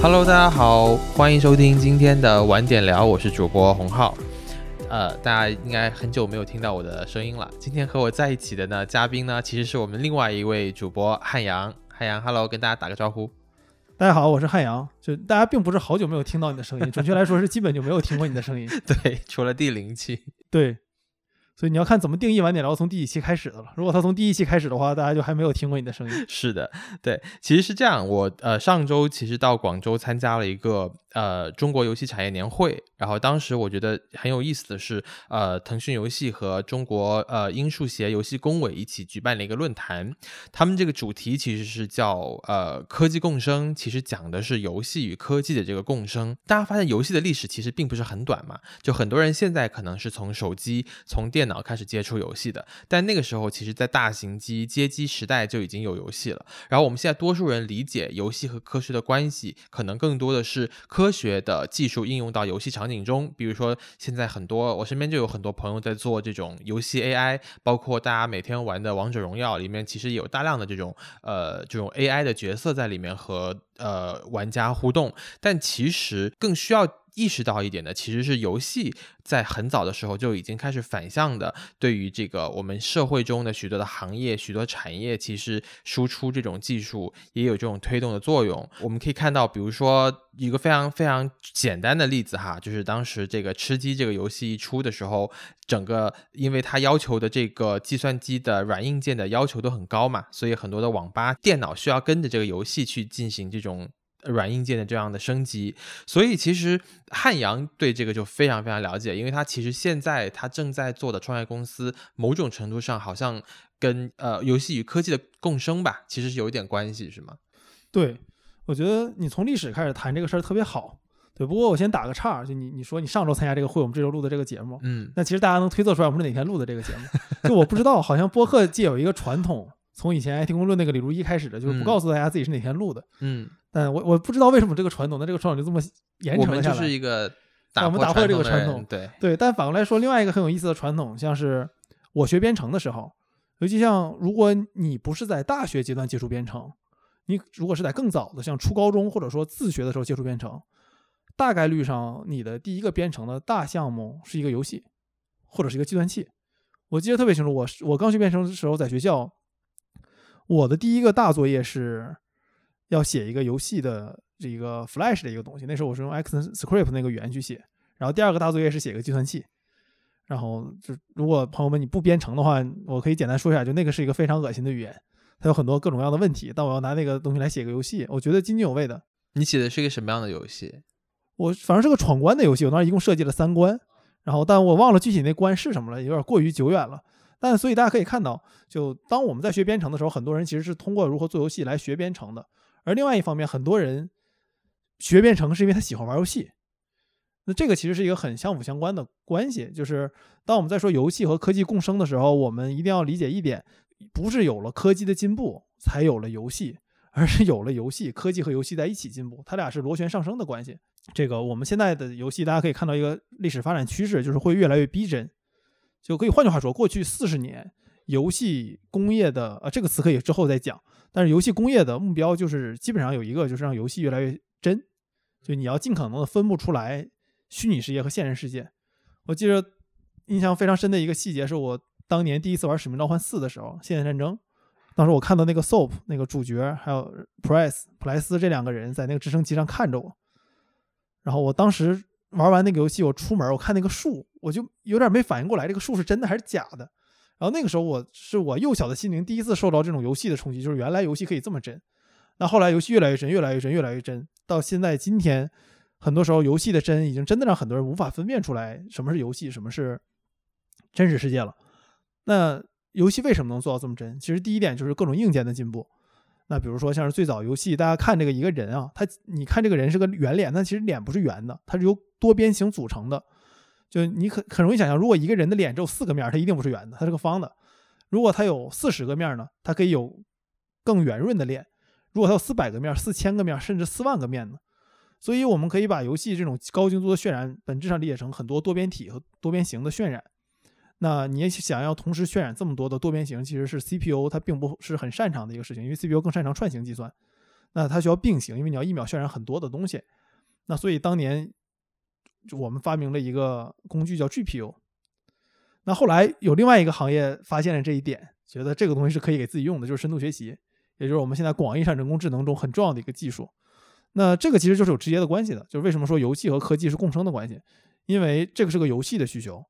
Hello，大家好，欢迎收听今天的晚点聊，我是主播洪浩。呃，大家应该很久没有听到我的声音了。今天和我在一起的呢，嘉宾呢，其实是我们另外一位主播汉阳。汉阳，Hello，跟大家打个招呼。大家好，我是汉阳。就大家并不是好久没有听到你的声音，准确来说是基本就没有听过你的声音。对，除了第零期。对。所以你要看怎么定义晚点聊，从第几期开始的了。如果他从第一期开始的话，大家就还没有听过你的声音。是的，对，其实是这样。我呃上周其实到广州参加了一个呃中国游戏产业年会，然后当时我觉得很有意思的是，呃腾讯游戏和中国呃英数协游戏工委一起举办了一个论坛，他们这个主题其实是叫呃科技共生，其实讲的是游戏与科技的这个共生。大家发现游戏的历史其实并不是很短嘛，就很多人现在可能是从手机从电脑开始接触游戏的，但那个时候其实，在大型机街机时代就已经有游戏了。然后我们现在多数人理解游戏和科学的关系，可能更多的是科学的技术应用到游戏场景中。比如说，现在很多我身边就有很多朋友在做这种游戏 AI，包括大家每天玩的王者荣耀里面，其实有大量的这种呃这种 AI 的角色在里面和呃玩家互动。但其实更需要。意识到一点的，其实是游戏在很早的时候就已经开始反向的，对于这个我们社会中的许多的行业、许多产业，其实输出这种技术也有这种推动的作用。我们可以看到，比如说一个非常非常简单的例子哈，就是当时这个吃鸡这个游戏一出的时候，整个因为它要求的这个计算机的软硬件的要求都很高嘛，所以很多的网吧电脑需要跟着这个游戏去进行这种。软硬件的这样的升级，所以其实汉阳对这个就非常非常了解，因为他其实现在他正在做的创业公司，某种程度上好像跟呃游戏与科技的共生吧，其实是有一点关系，是吗？对，我觉得你从历史开始谈这个事儿特别好。对，不过我先打个岔，就你你说你上周参加这个会，我们这周录的这个节目，嗯，那其实大家能推测出来我们是哪天录的这个节目？就我不知道，好像播客界有一个传统。从以前 IT 公论那个李如一开始的，就是不告诉大家自己是哪天录的。嗯，但我我不知道为什么这个传统，那这个传统就这么延承下来。就是一个我们打破这个传统。对对，但反过来说，另外一个很有意思的传统，像是我学编程的时候，尤其像如果你不是在大学阶段接触编程，你如果是在更早的，像初高中或者说自学的时候接触编程，大概率上你的第一个编程的大项目是一个游戏，或者是一个计算器。我记得特别清楚，我我刚学编程的时候在学校。我的第一个大作业是要写一个游戏的这个 Flash 的一个东西，那时候我是用 ActionScript 那个语言去写。然后第二个大作业是写个计算器。然后就如果朋友们你不编程的话，我可以简单说一下，就那个是一个非常恶心的语言，它有很多各种各样的问题。但我要拿那个东西来写个游戏，我觉得津津有味的。你写的是一个什么样的游戏？我反正是个闯关的游戏，我当时一共设计了三关，然后但我忘了具体那关是什么了，有点过于久远了。但所以大家可以看到，就当我们在学编程的时候，很多人其实是通过如何做游戏来学编程的。而另外一方面，很多人学编程是因为他喜欢玩游戏。那这个其实是一个很相辅相关的关系。就是当我们在说游戏和科技共生的时候，我们一定要理解一点：不是有了科技的进步才有了游戏，而是有了游戏，科技和游戏在一起进步，它俩是螺旋上升的关系。这个我们现在的游戏，大家可以看到一个历史发展趋势，就是会越来越逼真。就可以换句话说，过去四十年游戏工业的呃这个词可以之后再讲，但是游戏工业的目标就是基本上有一个，就是让游戏越来越真，就你要尽可能的分不出来虚拟世界和现实世界。我记得印象非常深的一个细节是我当年第一次玩《使命召唤四》的时候，《现代战争》，当时我看到那个 Soap 那个主角还有 Price 普莱斯这两个人在那个直升机上看着我，然后我当时。玩完那个游戏，我出门，我看那个树，我就有点没反应过来，这个树是真的还是假的。然后那个时候，我是我幼小的心灵第一次受到这种游戏的冲击，就是原来游戏可以这么真。那后来游戏越来越真，越来越真，越来越真，到现在今天，很多时候游戏的真已经真的让很多人无法分辨出来什么是游戏，什么是真实世界了。那游戏为什么能做到这么真？其实第一点就是各种硬件的进步。那比如说像是最早游戏，大家看这个一个人啊，他你看这个人是个圆脸，但其实脸不是圆的，它是由多边形组成的。就你很很容易想象，如果一个人的脸只有四个面，它一定不是圆的，它是个方的。如果它有四十个面呢，它可以有更圆润的脸。如果它有四百个面、四千个面，甚至四万个面呢？所以我们可以把游戏这种高精度的渲染，本质上理解成很多多边体和多边形的渲染。那你也想要同时渲染这么多的多边形，其实是 CPU 它并不是很擅长的一个事情，因为 CPU 更擅长串行计算。那它需要并行，因为你要一秒渲染很多的东西。那所以当年我们发明了一个工具叫 GPU。那后来有另外一个行业发现了这一点，觉得这个东西是可以给自己用的，就是深度学习，也就是我们现在广义上人工智能中很重要的一个技术。那这个其实就是有直接的关系的，就是为什么说游戏和科技是共生的关系？因为这个是个游戏的需求，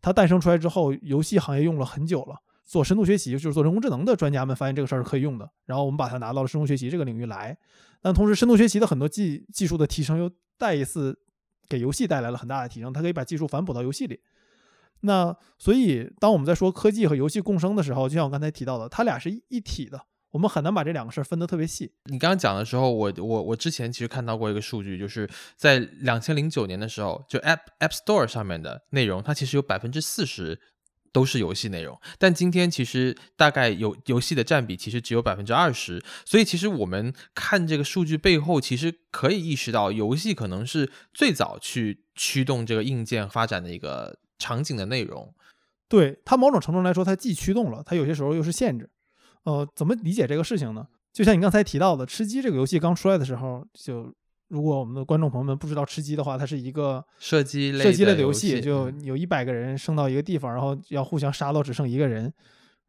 它诞生出来之后，游戏行业用了很久了。做深度学习就是做人工智能的专家们发现这个事儿是可以用的，然后我们把它拿到了深度学习这个领域来。但同时，深度学习的很多技技术的提升又再一次给游戏带来了很大的提升，它可以把技术反哺到游戏里。那所以，当我们在说科技和游戏共生的时候，就像我刚才提到的，它俩是一体的，我们很难把这两个事儿分得特别细。你刚刚讲的时候，我我我之前其实看到过一个数据，就是在两千零九年的时候，就 App App Store 上面的内容，它其实有百分之四十都是游戏内容，但今天其实大概游游戏的占比其实只有百分之二十，所以其实我们看这个数据背后，其实可以意识到，游戏可能是最早去驱动这个硬件发展的一个。场景的内容，对它某种程度来说，它既驱动了，它有些时候又是限制。呃，怎么理解这个事情呢？就像你刚才提到的，吃鸡这个游戏刚出来的时候，就如果我们的观众朋友们不知道吃鸡的话，它是一个射击类射击类的游戏，戏，就有一百个人升到一个地方，然后要互相杀到只剩一个人，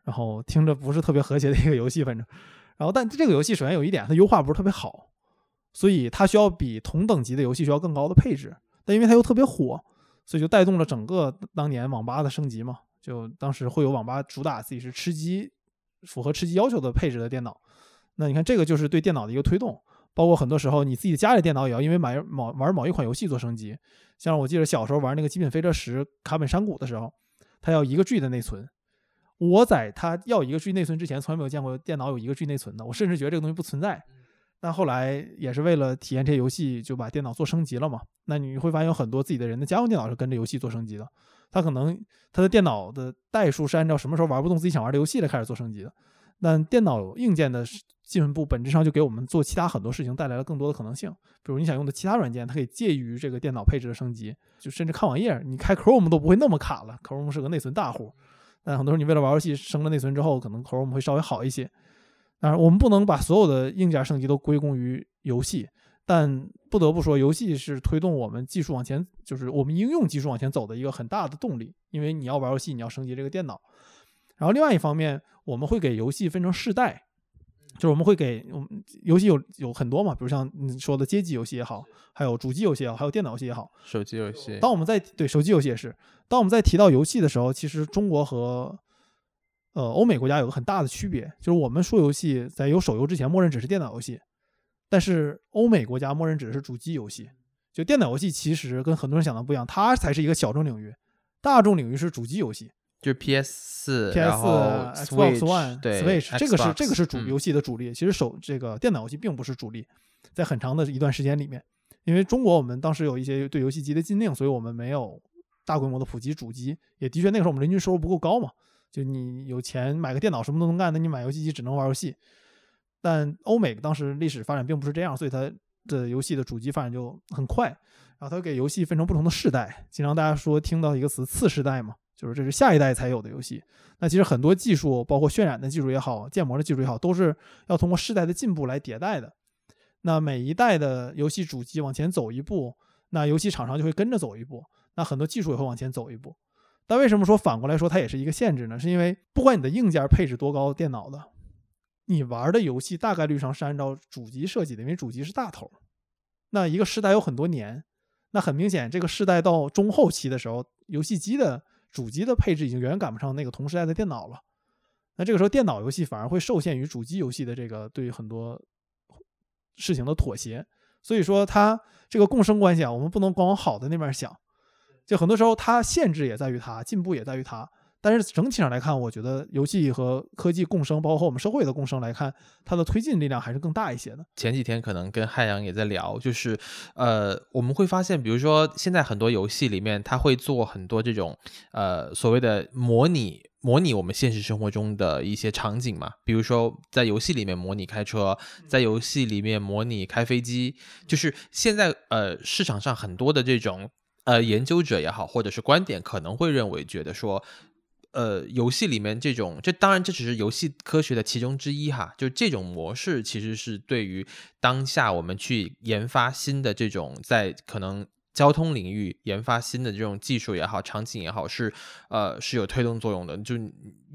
然后听着不是特别和谐的一个游戏，反正。然后，但这个游戏首先有一点，它优化不是特别好，所以它需要比同等级的游戏需要更高的配置。但因为它又特别火。所以就带动了整个当年网吧的升级嘛，就当时会有网吧主打自己是吃鸡，符合吃鸡要求的配置的电脑。那你看这个就是对电脑的一个推动，包括很多时候你自己家里电脑也要因为买某玩某一款游戏做升级。像我记得小时候玩那个《极品飞车十》卡本山谷的时候，它要一个 G 的内存。我在它要一个 G 内存之前，从来没有见过电脑有一个 G 内存的，我甚至觉得这个东西不存在。但后来也是为了体验这些游戏，就把电脑做升级了嘛。那你会发现有很多自己的人的家用电脑是跟着游戏做升级的。他可能他的电脑的代数是按照什么时候玩不动自己想玩的游戏来开始做升级的。但电脑硬件的进步本质上就给我们做其他很多事情带来了更多的可能性。比如你想用的其他软件，它可以介于这个电脑配置的升级，就甚至看网页，你开 Chrome 都不会那么卡了。Chrome 是个内存大户，但很多时候你为了玩游戏升了内存之后，可能 Chrome 会稍微好一些。当然，我们不能把所有的硬件升级都归功于游戏，但不得不说，游戏是推动我们技术往前，就是我们应用技术往前走的一个很大的动力。因为你要玩游戏，你要升级这个电脑。然后另外一方面，我们会给游戏分成世代，就是我们会给我们游戏有有很多嘛，比如像你说的街机游戏也好，还有主机游戏也好，还有电脑游戏也好，手机游戏。当我们在对手机游戏也是，当我们在提到游戏的时候，其实中国和呃，欧美国家有个很大的区别，就是我们说游戏在有手游之前，默认只是电脑游戏，但是欧美国家默认只是主机游戏。就电脑游戏其实跟很多人想的不一样，它才是一个小众领域，大众领域是主机游戏，就是 PS 四、PS 四、Xbox One、对 Switch，这个是这个是主嗯游戏的主力。其实手这个电脑游戏并不是主力，在很长的一段时间里面，因为中国我们当时有一些对游戏机的禁令，所以我们没有大规模的普及主机，也的确那个时候我们人均收入不够高嘛。就你有钱买个电脑什么都能干，那你买游戏机只能玩游戏。但欧美当时历史发展并不是这样，所以它的游戏的主机发展就很快。然后它给游戏分成不同的世代，经常大家说听到一个词“次世代”嘛，就是这是下一代才有的游戏。那其实很多技术，包括渲染的技术也好，建模的技术也好，都是要通过世代的进步来迭代的。那每一代的游戏主机往前走一步，那游戏厂商就会跟着走一步，那很多技术也会往前走一步。但为什么说反过来说它也是一个限制呢？是因为不管你的硬件配置多高，电脑的，你玩的游戏大概率上是按照主机设计的，因为主机是大头。那一个时代有很多年，那很明显，这个世代到中后期的时候，游戏机的主机的配置已经远远赶不上那个同时代的电脑了。那这个时候，电脑游戏反而会受限于主机游戏的这个对于很多事情的妥协。所以说，它这个共生关系啊，我们不能光往好的那面想。就很多时候，它限制也在于它，进步也在于它。但是整体上来看，我觉得游戏和科技共生，包括我们社会的共生来看，它的推进力量还是更大一些的。前几天可能跟汉阳也在聊，就是呃，我们会发现，比如说现在很多游戏里面，它会做很多这种呃所谓的模拟模拟我们现实生活中的一些场景嘛，比如说在游戏里面模拟开车，在游戏里面模拟开飞机，就是现在呃市场上很多的这种呃研究者也好，或者是观点可能会认为觉得说。呃，游戏里面这种，这当然这只是游戏科学的其中之一哈。就这种模式，其实是对于当下我们去研发新的这种在可能。交通领域研发新的这种技术也好，场景也好，是呃是有推动作用的。就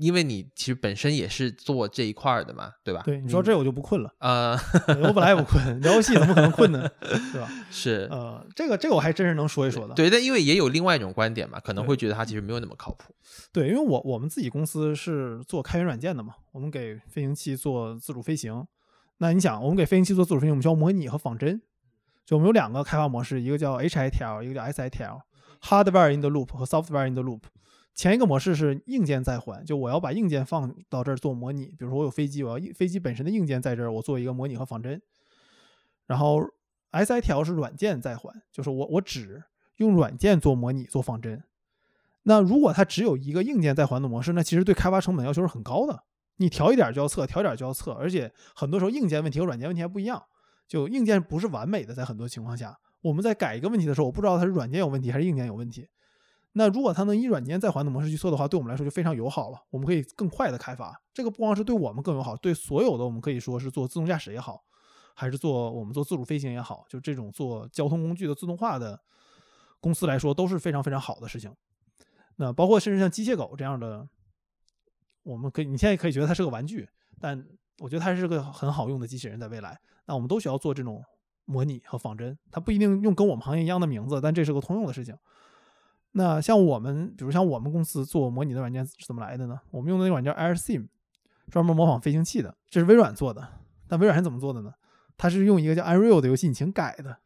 因为你其实本身也是做这一块的嘛，对吧？对，你说这我就不困了。呃，我本来也不困，聊游戏怎么可能困呢？对吧？是。呃，这个这个我还真是能说一说的。对，但因为也有另外一种观点嘛，可能会觉得它其实没有那么靠谱。对，因为我我们自己公司是做开源软件的嘛，我们给飞行器做自主飞行。那你想，我们给飞行器做自主飞行，我们需要模拟和仿真。就我们有两个开发模式，一个叫 HITL，一个叫 SITL，Hardware in the Loop 和 Software in the Loop。前一个模式是硬件在环，就我要把硬件放到这儿做模拟，比如说我有飞机，我要飞机本身的硬件在这儿，我做一个模拟和仿真。然后 SITL 是软件在环，就是我我只用软件做模拟做仿真。那如果它只有一个硬件在环的模式，那其实对开发成本要求是很高的，你调一点就要测，调一点就要测，而且很多时候硬件问题和软件问题还不一样。就硬件不是完美的，在很多情况下，我们在改一个问题的时候，我不知道它是软件有问题还是硬件有问题。那如果它能以软件再还的模式去做的话，对我们来说就非常友好了。我们可以更快的开发。这个不光是对我们更友好，对所有的我们可以说是做自动驾驶也好，还是做我们做自主飞行也好，就这种做交通工具的自动化的公司来说都是非常非常好的事情。那包括甚至像机械狗这样的，我们可以你现在可以觉得它是个玩具，但我觉得它是个很好用的机器人，在未来。那我们都需要做这种模拟和仿真，它不一定用跟我们行业一样的名字，但这是个通用的事情。那像我们，比如像我们公司做模拟的软件是怎么来的呢？我们用的那软件 AirSim，专门模仿飞行器的，这是微软做的。但微软是怎么做的呢？它是用一个叫 Unreal 的游戏引擎改的。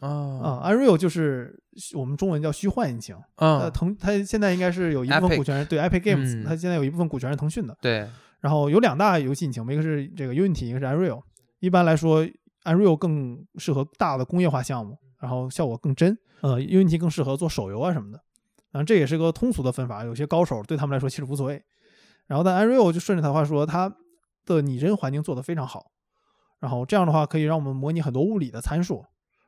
啊啊，Unreal 就是我们中文叫虚幻引擎。啊，腾它现在应该是有一部分股权对 Epic Games，它现在有一部分股权是腾讯的。对。然后有两大游戏引擎，一个是这个 Unity，一个是 Unreal。一般来说，Unreal 更适合大的工业化项目，然后效果更真。呃，Unity 更适合做手游啊什么的。然后这也是个通俗的分法，有些高手对他们来说其实无所谓。然后但 Unreal 就顺着他话说，它的拟真环境做得非常好。然后这样的话可以让我们模拟很多物理的参数，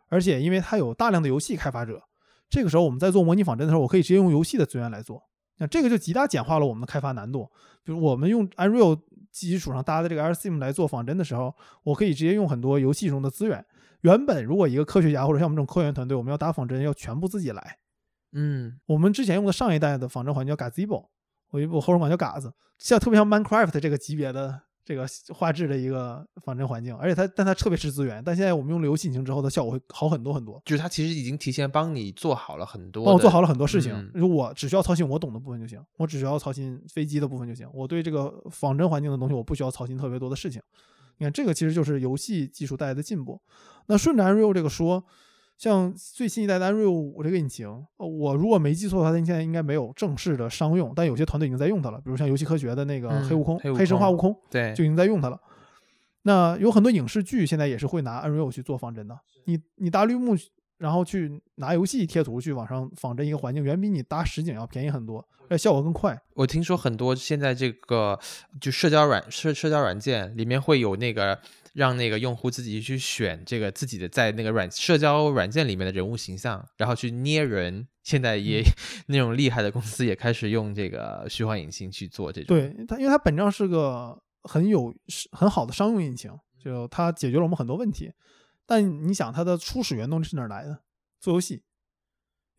而且因为它有大量的游戏开发者，这个时候我们在做模拟仿真的时候，我可以直接用游戏的资源来做。那这个就极大简化了我们的开发难度。就是我们用 Unreal。基础上搭的这个 RSim 来做仿真的时候，我可以直接用很多游戏中的资源。原本如果一个科学家或者像我们这种科研团队，我们要打仿真要全部自己来。嗯，我们之前用的上一代的仿真环境叫 Gazebo，我一部后生管叫嘎子，像特别像 Minecraft 这个级别的。这个画质的一个仿真环境，而且它但它特别吃资源。但现在我们用了游戏引擎之后，它效果会好很多很多。就是它其实已经提前帮你做好了很多，帮我做好了很多事情。如我只需要操心我懂的部分就行，我只需要操心飞机的部分就行。我对这个仿真环境的东西，我不需要操心特别多的事情。你看，这个其实就是游戏技术带来的进步。那顺着 Unreal 这个说。像最新一代的 Unreal 五这个引擎，我如果没记错的话，它现在应该没有正式的商用，但有些团队已经在用它了。比如像游戏科学的那个黑悟空、黑神话悟空，对，就已经在用它了。那有很多影视剧现在也是会拿 Unreal 去做仿真的。你你搭绿幕，然后去拿游戏贴图去往上仿真一个环境，远比你搭实景要便宜很多，而且效果更快。我听说很多现在这个就社交软社社交软件里面会有那个。让那个用户自己去选这个自己的在那个软社交软件里面的人物形象，然后去捏人。现在也 那种厉害的公司也开始用这个虚幻引擎去做这种。对它，因为它本质上是个很有很好的商用引擎，就它解决了我们很多问题。但你想，它的初始原动力是哪来的？做游戏，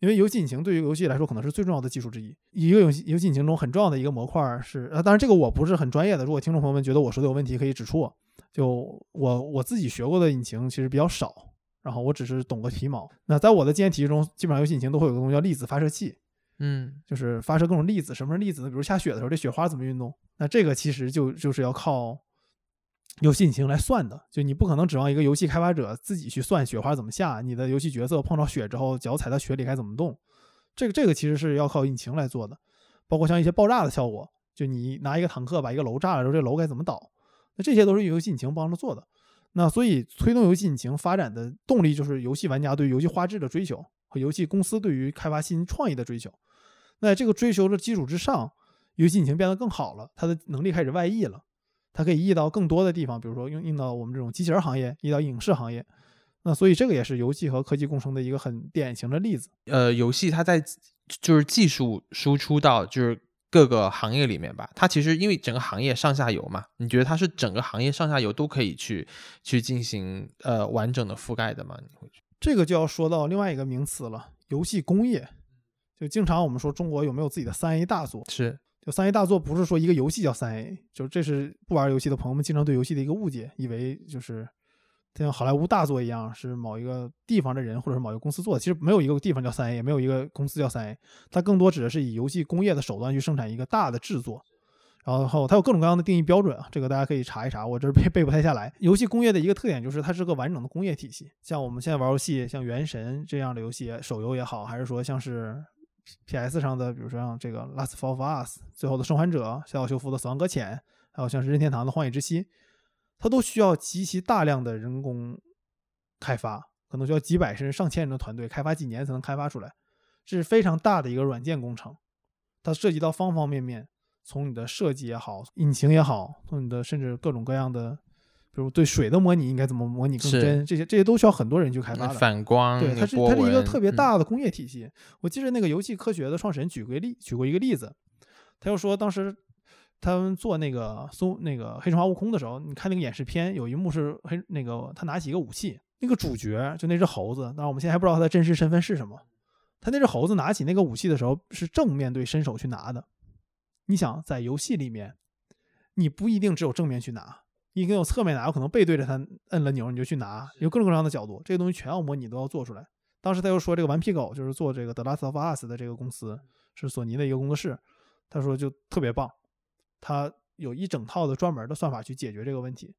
因为游戏引擎对于游戏来说可能是最重要的技术之一。一个游戏游戏引擎中很重要的一个模块是，呃，当然这个我不是很专业的，如果听众朋友们觉得我说的有问题，可以指出我。就我我自己学过的引擎其实比较少，然后我只是懂个皮毛。那在我的经验体系中，基本上游戏引擎都会有个东西叫粒子发射器，嗯，就是发射各种粒子。什么是粒子呢？比如下雪的时候，这雪花怎么运动？那这个其实就就是要靠游戏引擎来算的。就你不可能指望一个游戏开发者自己去算雪花怎么下，你的游戏角色碰到雪之后，脚踩到雪里该怎么动？这个这个其实是要靠引擎来做的。包括像一些爆炸的效果，就你拿一个坦克把一个楼炸了之后，这楼该怎么倒？那这些都是游戏引擎帮着做的，那所以推动游戏引擎发展的动力就是游戏玩家对游戏画质的追求和游戏公司对于开发新创意的追求。那这个追求的基础之上，游戏引擎变得更好了，它的能力开始外溢了，它可以溢到更多的地方，比如说用用到我们这种机器人行业，溢到影视行业。那所以这个也是游戏和科技共生的一个很典型的例子。呃，游戏它在就是技术输出到就是。各个行业里面吧。它其实因为整个行业上下游嘛，你觉得它是整个行业上下游都可以去去进行呃完整的覆盖的吗？你会觉得这个就要说到另外一个名词了，游戏工业。就经常我们说中国有没有自己的三 A 大作？是就三 A 大作不是说一个游戏叫三 A，就这是不玩游戏的朋友们经常对游戏的一个误解，以为就是像好莱坞大作一样是某一个地方的人或者是某一个公司做的。其实没有一个地方叫三 A，也没有一个公司叫三 A，它更多指的是以游戏工业的手段去生产一个大的制作。然后它有各种各样的定义标准啊，这个大家可以查一查，我这背背不太下来。游戏工业的一个特点就是它是个完整的工业体系，像我们现在玩游戏，像《原神》这样的游戏，手游也好，还是说像是 PS 上的，比如说像这个《Last of Us》最后的生还者、小岛秀夫的《死亡搁浅》，还有像是任天堂的《荒野之息》，它都需要极其大量的人工开发，可能需要几百甚至上千人的团队开发几年才能开发出来，这是非常大的一个软件工程，它涉及到方方面面。从你的设计也好，引擎也好，从你的甚至各种各样的，比如对水的模拟应该怎么模拟更真，这些这些都需要很多人去开发的。反光，对，它是它是一个特别大的工业体系。我记得那个游戏科学的创始人举过例，举过一个例子，他就说当时他们做那个搜那个黑神话悟空的时候，你看那个演示片，有一幕是黑那个他拿起一个武器，那个主角就那只猴子，当然我们现在还不知道他的真实身份是什么。他那只猴子拿起那个武器的时候是正面对伸手去拿的。你想在游戏里面，你不一定只有正面去拿，你可能有侧面拿，有可能背对着它摁了钮你就去拿，有各种各样的角度，这个东西全要模拟都要做出来。当时他又说，这个顽皮狗就是做这个《The Last of Us》的这个公司是索尼的一个工作室，他说就特别棒，他有一整套的专门的算法去解决这个问题。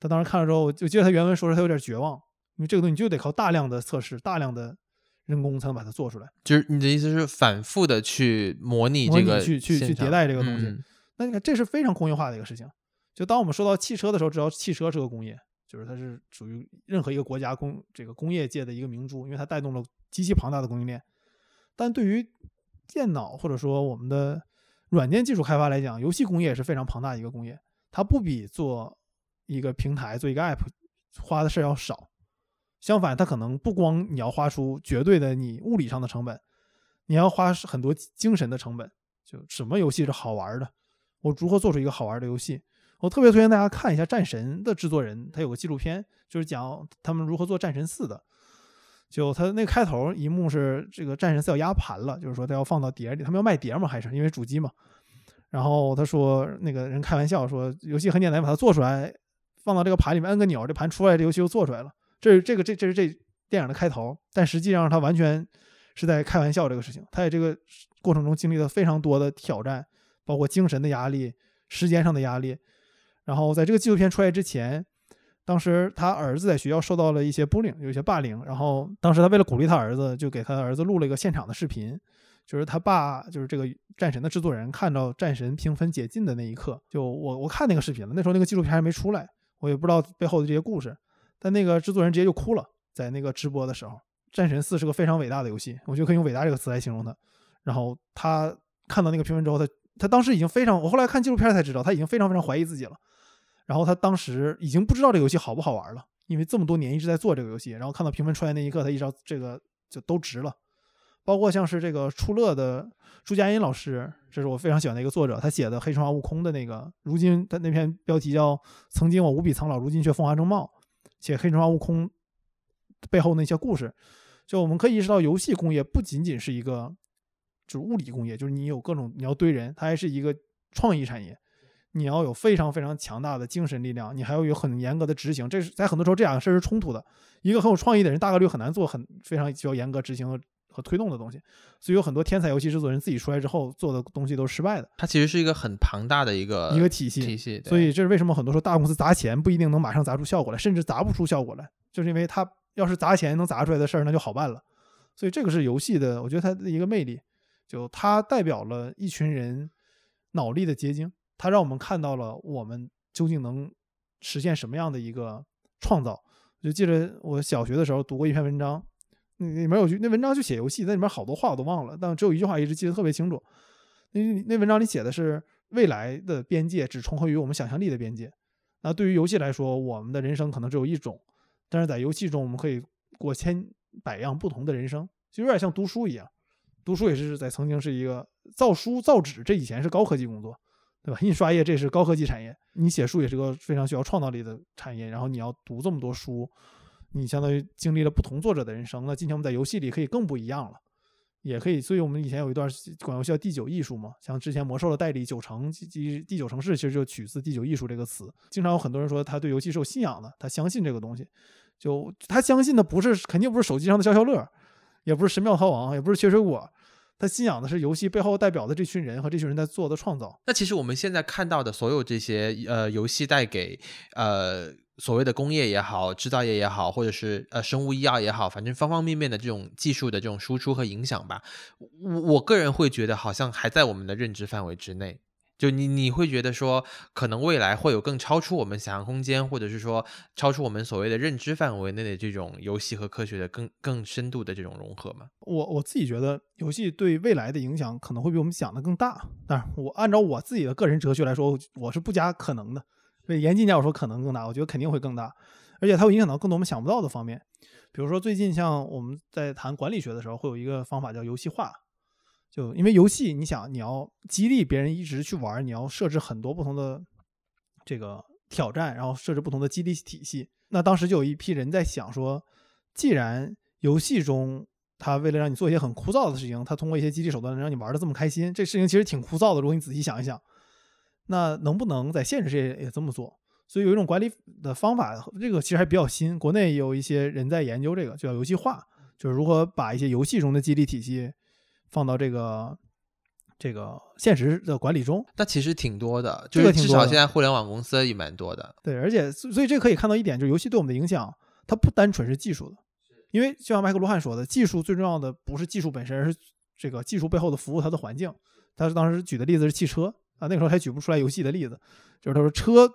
他当时看了之后，就记得他原文说是他有点绝望，因为这个东西就得靠大量的测试，大量的。人工才能把它做出来，就是你的意思是反复的去模拟这个，去去去迭代这个东西。那你看，这是非常工业化的一个事情。就当我们说到汽车的时候，知道汽车是个工业，就是它是属于任何一个国家工这个工业界的一个明珠，因为它带动了极其庞大的供应链。但对于电脑或者说我们的软件技术开发来讲，游戏工业也是非常庞大的一个工业，它不比做一个平台、做一个 App 花的事儿要少。相反，它可能不光你要花出绝对的你物理上的成本，你要花很多精神的成本。就什么游戏是好玩的，我如何做出一个好玩的游戏？我特别推荐大家看一下《战神》的制作人，他有个纪录片，就是讲他们如何做《战神四》的。就他那个开头一幕是这个《战神》要压盘了，就是说他要放到碟里，他们要卖碟嘛，还是因为主机嘛？然后他说那个人开玩笑说，游戏很简单，把它做出来，放到这个盘里面，摁个钮，这盘出来，这游戏就做出来了。这是这个这这是这电影的开头，但实际上他完全是在开玩笑这个事情。他在这个过程中经历了非常多的挑战，包括精神的压力、时间上的压力。然后在这个纪录片出来之前，当时他儿子在学校受到了一些 bully，有一些霸凌。然后当时他为了鼓励他儿子，就给他儿子录了一个现场的视频，就是他爸就是这个战神的制作人看到战神评分解禁的那一刻。就我我看那个视频了，那时候那个纪录片还没出来，我也不知道背后的这些故事。但那个制作人直接就哭了，在那个直播的时候，《战神四》是个非常伟大的游戏，我觉得可以用“伟大”这个词来形容它。然后他看到那个评分之后，他他当时已经非常，我后来看纪录片才知道，他已经非常非常怀疑自己了。然后他当时已经不知道这个游戏好不好玩了，因为这么多年一直在做这个游戏，然后看到评分出来那一刻，他意识到这个就都值了。包括像是这个出乐的朱佳音老师，这是我非常喜欢的一个作者，他写的《黑神话：悟空》的那个，如今他那篇标题叫“曾经我无比苍老，如今却风华正茂”。写《黑神话：悟空》背后那些故事，就我们可以意识到，游戏工业不仅仅是一个就是物理工业，就是你有各种你要堆人，它还是一个创意产业。你要有非常非常强大的精神力量，你还要有很严格的执行。这是在很多时候这两个事儿是冲突的。一个很有创意的人，大概率很难做很非常需要严格执行和和推动的东西。所以有很多天才游戏制作人自己出来之后做的东西都是失败的。它其实是一个很庞大的一个一个体系体系。所以这是为什么很多时候大公司砸钱不一定能马上砸出效果来，甚至砸不出效果来，就是因为它要是砸钱能砸出来的事儿那就好办了。所以这个是游戏的，我觉得它的一个魅力，就它代表了一群人脑力的结晶。它让我们看到了我们究竟能实现什么样的一个创造。就记得我小学的时候读过一篇文章，那里面有句那文章就写游戏，那里面好多话我都忘了，但只有一句话一直记得特别清楚。那那文章里写的是未来的边界只重合于我们想象力的边界。那对于游戏来说，我们的人生可能只有一种，但是在游戏中我们可以过千百样不同的人生，就有点像读书一样。读书也是在曾经是一个造书造纸，这以前是高科技工作，对吧？印刷业这是高科技产业，你写书也是个非常需要创造力的产业。然后你要读这么多书，你相当于经历了不同作者的人生。那今天我们在游戏里可以更不一样了，也可以。所以我们以前有一段管游戏叫第九艺术嘛，像之前魔兽的代理九城第第九城市，其实就取自第九艺术这个词。经常有很多人说他对游戏是有信仰的，他相信这个东西，就他相信的不是肯定不是手机上的消消乐，也不是神庙逃亡，也不是切水果。他信仰的是游戏背后代表的这群人和这群人在做的创造。那其实我们现在看到的所有这些呃游戏带给呃所谓的工业也好、制造业也好，或者是呃生物医药也好，反正方方面面的这种技术的这种输出和影响吧，我我个人会觉得好像还在我们的认知范围之内。就你你会觉得说，可能未来会有更超出我们想象空间，或者是说超出我们所谓的认知范围内的这种游戏和科学的更更深度的这种融合吗？我我自己觉得游戏对未来的影响可能会比我们想的更大。但是我按照我自己的个人哲学来说，我是不加可能的。严谨点我说可能更大，我觉得肯定会更大，而且它会影响到更多我们想不到的方面。比如说最近像我们在谈管理学的时候，会有一个方法叫游戏化。就因为游戏，你想你要激励别人一直去玩，你要设置很多不同的这个挑战，然后设置不同的激励体系。那当时就有一批人在想说，既然游戏中他为了让你做一些很枯燥的事情，他通过一些激励手段能让你玩的这么开心，这事情其实挺枯燥的。如果你仔细想一想，那能不能在现实世界也这么做？所以有一种管理的方法，这个其实还比较新，国内有一些人在研究这个，就叫游戏化，就是如何把一些游戏中的激励体系。放到这个这个现实的管理中，那其实挺多的，就是至少现在互联网公司也蛮多的。对，而且所以这可以看到一点，就是游戏对我们的影响，它不单纯是技术的，因为就像麦克罗汉说的，技术最重要的不是技术本身，而是这个技术背后的服务它的环境。他当时举的例子是汽车啊，那个时候还举不出来游戏的例子，就是他说车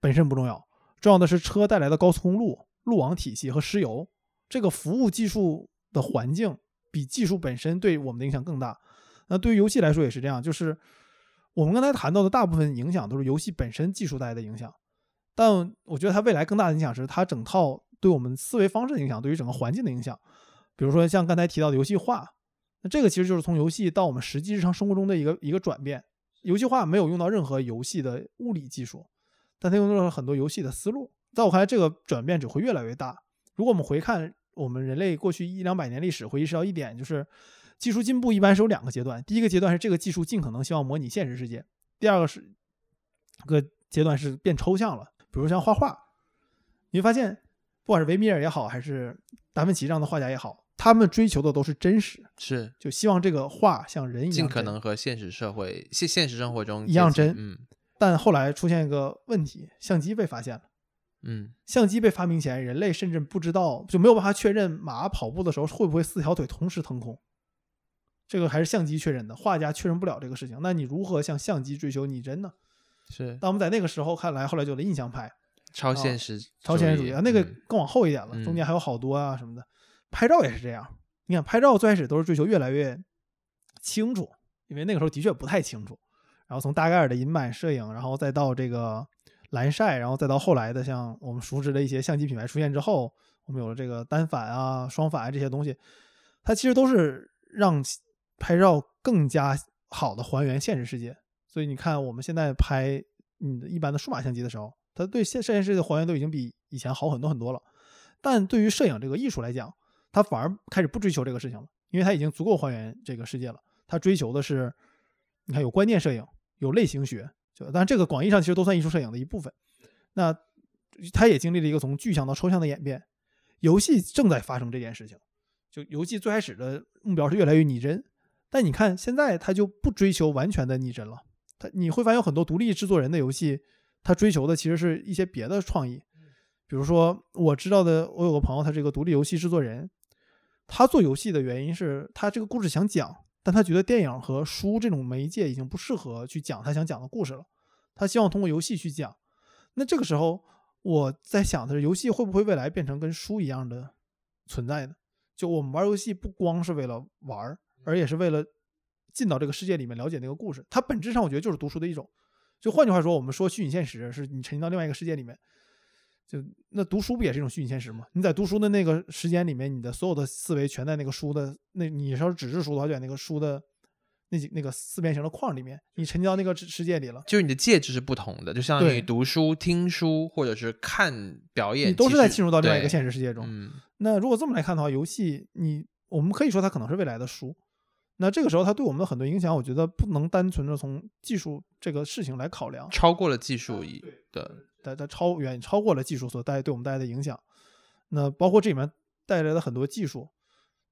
本身不重要，重要的是车带来的高速公路、路网体系和石油这个服务技术的环境。比技术本身对我们的影响更大。那对于游戏来说也是这样，就是我们刚才谈到的大部分影响都是游戏本身技术带来的影响。但我觉得它未来更大的影响是它整套对我们思维方式的影响，对于整个环境的影响。比如说像刚才提到的游戏化，那这个其实就是从游戏到我们实际日常生活中的一个一个转变。游戏化没有用到任何游戏的物理技术，但它用到了很多游戏的思路。在我看来，这个转变只会越来越大。如果我们回看。我们人类过去一两百年历史会意识到一点，就是技术进步一般是有两个阶段。第一个阶段是这个技术尽可能希望模拟现实世界；第二个是个阶段是变抽象了。比如像画画，你会发现，不管是维米尔也好，还是达芬奇这样的画家也好，他们追求的都是真实，是就希望这个画像人一样，尽可能和现实社会、现现实生活中一样真。嗯。但后来出现一个问题，相机被发现了。嗯，相机被发明前，人类甚至不知道，就没有办法确认马跑步的时候会不会四条腿同时腾空。这个还是相机确认的，画家确认不了这个事情。那你如何向相机追求拟真呢？是。但我们在那个时候看来，后来就有了印象派，超现实、超现实主义啊，那个更往后一点了，中间还有好多啊什么的。拍照也是这样，你看拍照最开始都是追求越来越清楚，因为那个时候的确不太清楚。然后从大盖尔的银版摄影，然后再到这个。蓝晒，然后再到后来的像我们熟知的一些相机品牌出现之后，我们有了这个单反啊、双反啊这些东西，它其实都是让拍照更加好的还原现实世界。所以你看，我们现在拍嗯一般的数码相机的时候，它对现现实世界的还原都已经比以前好很多很多了。但对于摄影这个艺术来讲，它反而开始不追求这个事情了，因为它已经足够还原这个世界了。它追求的是，你看有观念摄影，有类型学。就，当然这个广义上其实都算艺术摄影的一部分。那它也经历了一个从具象到抽象的演变。游戏正在发生这件事情。就游戏最开始的目标是越来越拟真，但你看现在它就不追求完全的拟真了。它你会发现有很多独立制作人的游戏，他追求的其实是一些别的创意。比如说我知道的，我有个朋友，他是一个独立游戏制作人，他做游戏的原因是他这个故事想讲。但他觉得电影和书这种媒介已经不适合去讲他想讲的故事了，他希望通过游戏去讲。那这个时候，我在想的是，游戏会不会未来变成跟书一样的存在呢？就我们玩游戏不光是为了玩，而也是为了进到这个世界里面了解那个故事。它本质上我觉得就是读书的一种。就换句话说，我们说虚拟现实是你沉浸到另外一个世界里面，就那读书不也是一种虚拟现实吗？你在读书的那个时间里面，你的所有的思维全在那个书的那，你要是纸质书的话，就在那个书的那几那个四边形的框里面，你沉浸到那个世世界里了。就是你的介质是不同的，就相当于对读书、听书或者是看表演，你都是在进入到另外一个现实世界中。嗯，那如果这么来看的话，游戏你我们可以说它可能是未来的书。那这个时候它对我们的很多影响，我觉得不能单纯的从技术这个事情来考量，超过了技术以的，它它超远超过了技术所带对我们带来的影响。那包括这里面带来的很多技术，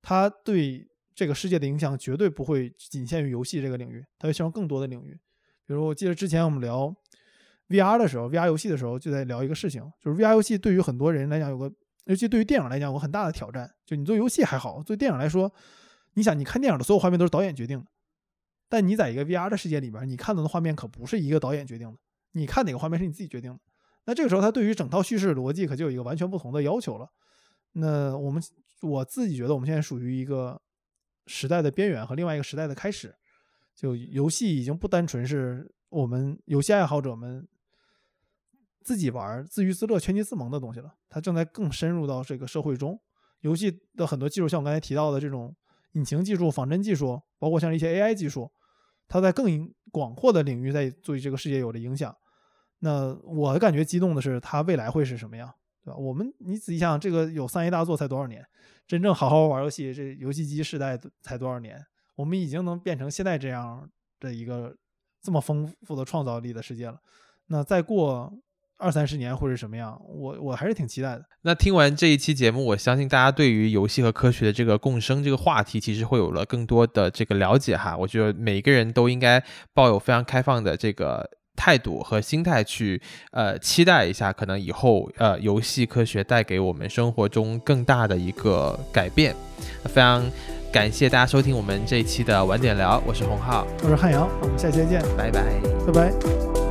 它对这个世界的影响绝对不会仅限于游戏这个领域，它会向更多的领域。比如我记得之前我们聊 VR 的时候，VR 游戏的时候就在聊一个事情，就是 VR 游戏对于很多人来讲有个，尤其对于电影来讲有个很大的挑战。就你做游戏还好，做电影来说，你想你看电影的所有画面都是导演决定的，但你在一个 VR 的世界里边，你看到的画面可不是一个导演决定的，你看哪个画面是你自己决定的。那这个时候，它对于整套叙事逻辑可就有一个完全不同的要求了。那我们我自己觉得，我们现在属于一个时代的边缘和另外一个时代的开始。就游戏已经不单纯是我们游戏爱好者们自己玩、自娱自乐、圈其自萌的东西了，它正在更深入到这个社会中。游戏的很多技术，像我刚才提到的这种引擎技术、仿真技术，包括像一些 AI 技术，它在更广阔的领域在对这个世界有了影响。那我感觉激动的是，它未来会是什么样，对吧？我们你仔细想，这个有三 A 大作才多少年？真正好好玩游戏，这游戏机时代才多少年？我们已经能变成现在这样的一个这么丰富的创造力的世界了。那再过二三十年会是什么样？我我还是挺期待的。那听完这一期节目，我相信大家对于游戏和科学的这个共生这个话题，其实会有了更多的这个了解哈。我觉得每个人都应该抱有非常开放的这个态度和心态去呃期待一下，可能以后呃游戏科学带给我们生活中更大的一个改变。非常感谢大家收听我们这一期的晚点聊，我是洪浩，我是汉阳，我们下期再见，拜拜。拜拜。